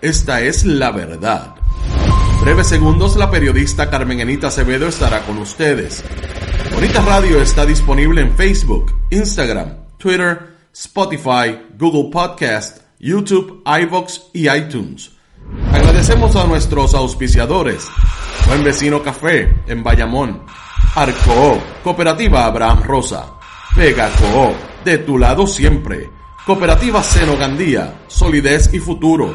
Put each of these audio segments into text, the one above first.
esta es la verdad. Breves segundos, la periodista Carmen Enita Acevedo estará con ustedes. Bonita Radio está disponible en Facebook, Instagram, Twitter, Spotify, Google Podcast, YouTube, iVoox y iTunes. Agradecemos a nuestros auspiciadores. Buen Vecino Café en Bayamón. Arco, Cooperativa Abraham Rosa. Vega Co, de tu lado siempre. Cooperativa Seno Gandía, Solidez y Futuro.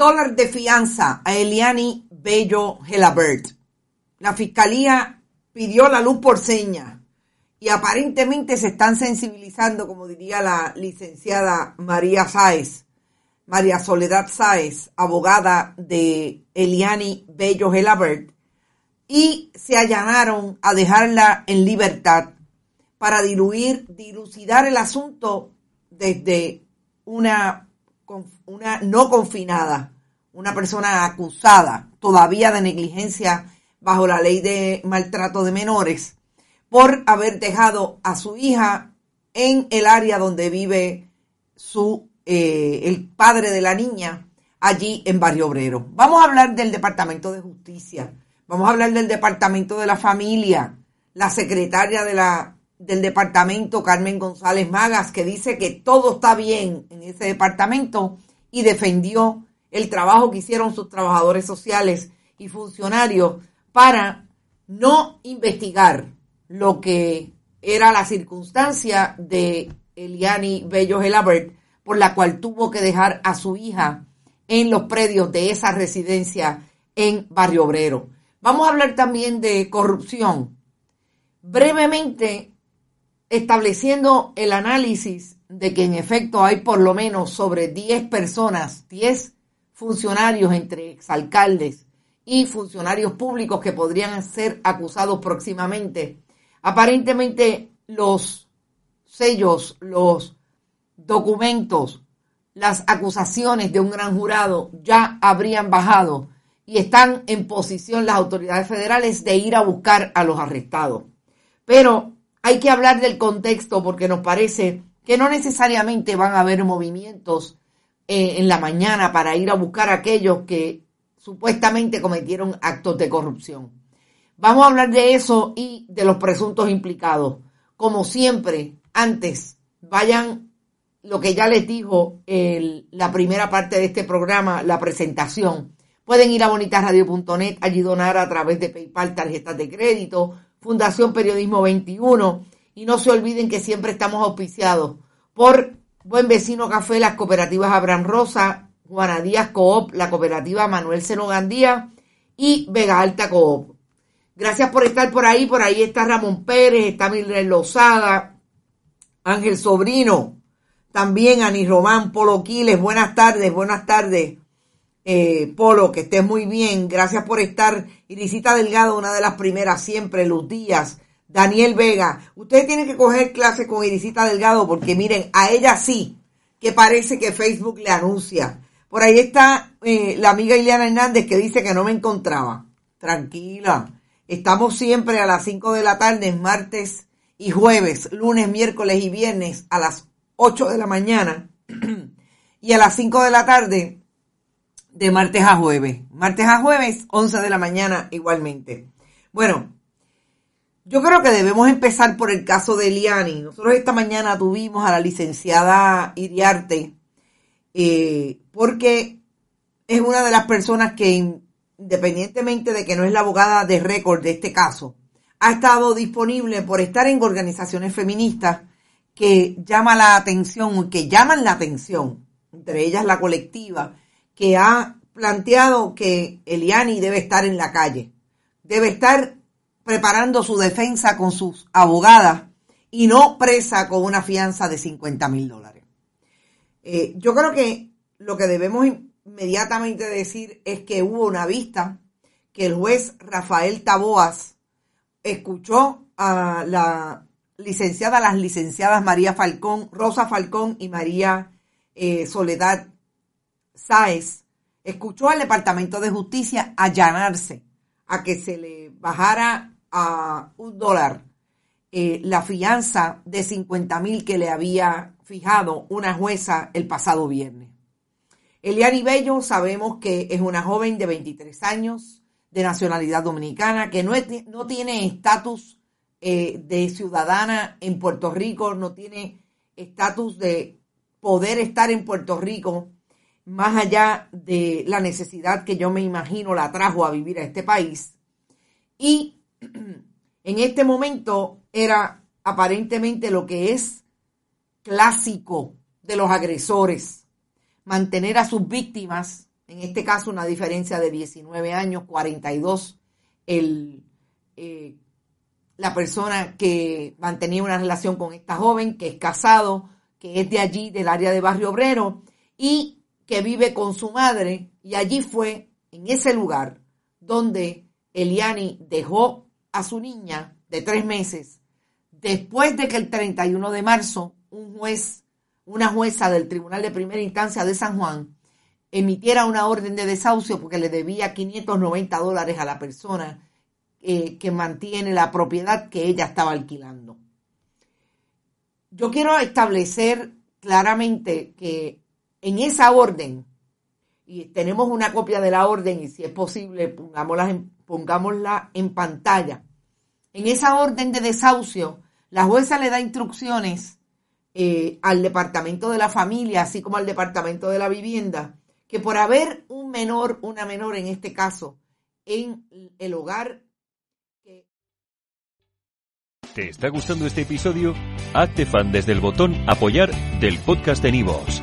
un dólar de fianza a Eliani Bello Gelabert. La fiscalía pidió la luz por seña y aparentemente se están sensibilizando, como diría la licenciada María Sáez, María Soledad Sáez, abogada de Eliani Bello Gelabert, y se allanaron a dejarla en libertad para diluir, dilucidar el asunto desde una una no confinada, una persona acusada todavía de negligencia bajo la ley de maltrato de menores por haber dejado a su hija en el área donde vive su eh, el padre de la niña allí en Barrio Obrero. Vamos a hablar del Departamento de Justicia, vamos a hablar del Departamento de la Familia, la secretaria de la del departamento, Carmen González Magas, que dice que todo está bien en ese departamento y defendió el trabajo que hicieron sus trabajadores sociales y funcionarios para no investigar lo que era la circunstancia de Eliani Bello Gelabert, por la cual tuvo que dejar a su hija en los predios de esa residencia en Barrio Obrero. Vamos a hablar también de corrupción. Brevemente, estableciendo el análisis de que en efecto hay por lo menos sobre 10 personas, 10 funcionarios entre exalcaldes y funcionarios públicos que podrían ser acusados próximamente. Aparentemente los sellos, los documentos, las acusaciones de un gran jurado ya habrían bajado y están en posición las autoridades federales de ir a buscar a los arrestados. Pero hay que hablar del contexto porque nos parece que no necesariamente van a haber movimientos eh, en la mañana para ir a buscar a aquellos que supuestamente cometieron actos de corrupción. Vamos a hablar de eso y de los presuntos implicados. Como siempre, antes, vayan lo que ya les dijo la primera parte de este programa, la presentación. Pueden ir a bonitasradio.net, allí donar a través de PayPal, tarjetas de crédito, Fundación Periodismo 21. Y no se olviden que siempre estamos auspiciados por Buen Vecino Café, las cooperativas Abraham Rosa, Juana Díaz Coop, la cooperativa Manuel Senogandía y Vega Alta Coop. Gracias por estar por ahí. Por ahí está Ramón Pérez, está Mildred Lozada, Ángel Sobrino, también Ani Román, Polo Quiles. Buenas tardes, buenas tardes. Eh, Polo, que estés muy bien. Gracias por estar. Irisita Delgado, una de las primeras siempre, Luz Díaz, Daniel Vega. Ustedes tienen que coger clase con Irisita Delgado porque miren, a ella sí, que parece que Facebook le anuncia. Por ahí está eh, la amiga Ileana Hernández que dice que no me encontraba. Tranquila. Estamos siempre a las 5 de la tarde, martes y jueves, lunes, miércoles y viernes a las 8 de la mañana y a las 5 de la tarde de martes a jueves. Martes a jueves, 11 de la mañana igualmente. Bueno, yo creo que debemos empezar por el caso de Eliani. Nosotros esta mañana tuvimos a la licenciada Iriarte eh, porque es una de las personas que, independientemente de que no es la abogada de récord de este caso, ha estado disponible por estar en organizaciones feministas que llama la atención, que llaman la atención, entre ellas la colectiva, que ha planteado que Eliani debe estar en la calle, debe estar preparando su defensa con sus abogadas y no presa con una fianza de 50 mil dólares. Eh, yo creo que lo que debemos inmediatamente decir es que hubo una vista que el juez Rafael Taboas escuchó a la licenciada, las licenciadas María Falcón, Rosa Falcón y María eh, Soledad Sáez, escuchó al Departamento de Justicia allanarse a que se le bajara a un dólar eh, la fianza de 50 mil que le había fijado una jueza el pasado viernes. Eliani Bello sabemos que es una joven de 23 años, de nacionalidad dominicana, que no, no tiene estatus eh, de ciudadana en Puerto Rico, no tiene estatus de poder estar en Puerto Rico, más allá de la necesidad que yo me imagino la trajo a vivir a este país. Y en este momento era aparentemente lo que es clásico de los agresores, mantener a sus víctimas, en este caso una diferencia de 19 años, 42, el, eh, la persona que mantenía una relación con esta joven, que es casado, que es de allí, del área de Barrio Obrero, y que vive con su madre, y allí fue, en ese lugar, donde Eliani dejó a su niña de tres meses, después de que el 31 de marzo un juez, una jueza del Tribunal de Primera Instancia de San Juan, emitiera una orden de desahucio porque le debía 590 dólares a la persona eh, que mantiene la propiedad que ella estaba alquilando. Yo quiero establecer claramente que en esa orden, y tenemos una copia de la orden y si es posible pongámosla en, pongámosla en pantalla, en esa orden de desahucio, la jueza le da instrucciones eh, al departamento de la familia, así como al departamento de la vivienda, que por haber un menor, una menor en este caso, en el hogar. ¿Te está gustando este episodio? Hazte fan desde el botón apoyar del podcast de Nivos.